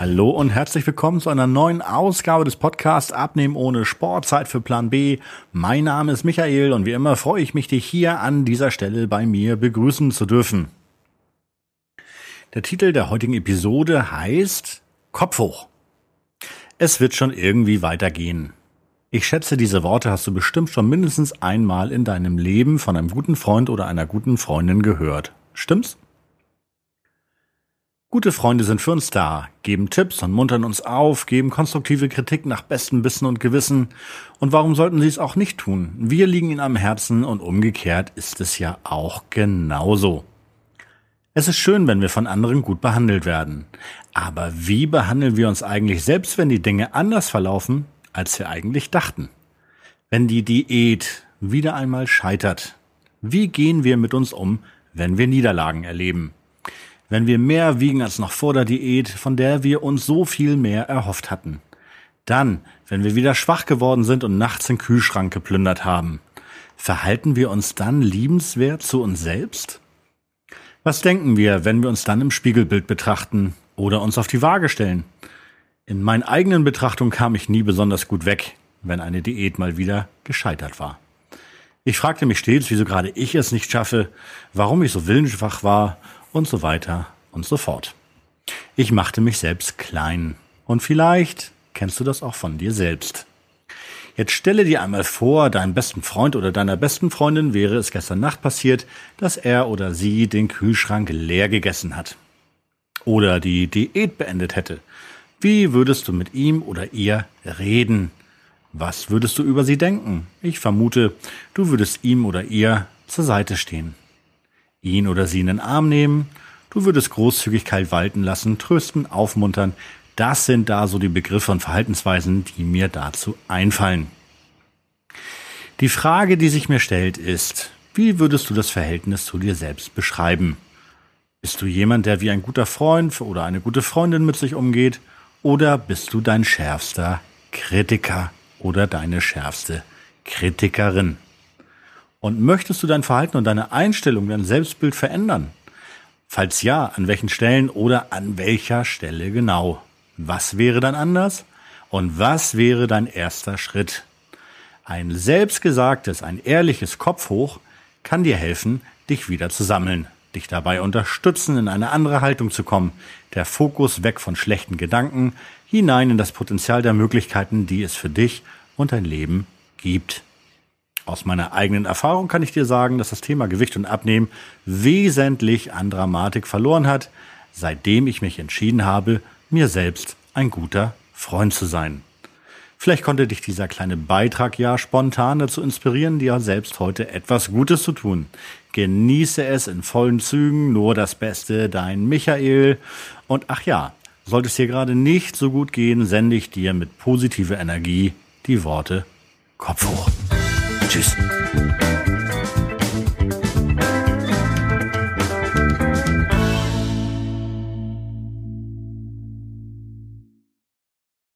Hallo und herzlich willkommen zu einer neuen Ausgabe des Podcasts Abnehmen ohne Sport, Zeit für Plan B. Mein Name ist Michael und wie immer freue ich mich, dich hier an dieser Stelle bei mir begrüßen zu dürfen. Der Titel der heutigen Episode heißt Kopf hoch. Es wird schon irgendwie weitergehen. Ich schätze, diese Worte hast du bestimmt schon mindestens einmal in deinem Leben von einem guten Freund oder einer guten Freundin gehört. Stimmt's? Gute Freunde sind für uns da, geben Tipps und muntern uns auf, geben konstruktive Kritik nach bestem Wissen und Gewissen. Und warum sollten sie es auch nicht tun? Wir liegen ihnen am Herzen und umgekehrt ist es ja auch genauso. Es ist schön, wenn wir von anderen gut behandelt werden. Aber wie behandeln wir uns eigentlich selbst, wenn die Dinge anders verlaufen, als wir eigentlich dachten? Wenn die Diät wieder einmal scheitert, wie gehen wir mit uns um, wenn wir Niederlagen erleben? wenn wir mehr wiegen als noch vor der Diät, von der wir uns so viel mehr erhofft hatten. Dann, wenn wir wieder schwach geworden sind und nachts den Kühlschrank geplündert haben. Verhalten wir uns dann liebenswert zu uns selbst? Was denken wir, wenn wir uns dann im Spiegelbild betrachten oder uns auf die Waage stellen? In meinen eigenen Betrachtungen kam ich nie besonders gut weg, wenn eine Diät mal wieder gescheitert war. Ich fragte mich stets, wieso gerade ich es nicht schaffe, warum ich so willensschwach war und so weiter und so fort. Ich machte mich selbst klein. Und vielleicht kennst du das auch von dir selbst. Jetzt stelle dir einmal vor, deinem besten Freund oder deiner besten Freundin wäre es gestern Nacht passiert, dass er oder sie den Kühlschrank leer gegessen hat. Oder die Diät beendet hätte. Wie würdest du mit ihm oder ihr reden? Was würdest du über sie denken? Ich vermute, du würdest ihm oder ihr zur Seite stehen ihn oder sie in den Arm nehmen. Du würdest Großzügigkeit walten lassen, trösten, aufmuntern. Das sind da so die Begriffe und Verhaltensweisen, die mir dazu einfallen. Die Frage, die sich mir stellt, ist, wie würdest du das Verhältnis zu dir selbst beschreiben? Bist du jemand, der wie ein guter Freund oder eine gute Freundin mit sich umgeht? Oder bist du dein schärfster Kritiker oder deine schärfste Kritikerin? Und möchtest du dein Verhalten und deine Einstellung, dein Selbstbild verändern? Falls ja, an welchen Stellen oder an welcher Stelle genau? Was wäre dann anders? Und was wäre dein erster Schritt? Ein selbstgesagtes, ein ehrliches Kopf hoch kann dir helfen, dich wieder zu sammeln, dich dabei unterstützen, in eine andere Haltung zu kommen, der Fokus weg von schlechten Gedanken, hinein in das Potenzial der Möglichkeiten, die es für dich und dein Leben gibt. Aus meiner eigenen Erfahrung kann ich dir sagen, dass das Thema Gewicht und Abnehmen wesentlich an Dramatik verloren hat, seitdem ich mich entschieden habe, mir selbst ein guter Freund zu sein. Vielleicht konnte dich dieser kleine Beitrag ja spontan dazu inspirieren, dir selbst heute etwas Gutes zu tun. Genieße es in vollen Zügen, nur das Beste, dein Michael. Und ach ja, sollte es dir gerade nicht so gut gehen, sende ich dir mit positiver Energie die Worte Kopf hoch. Tschüss.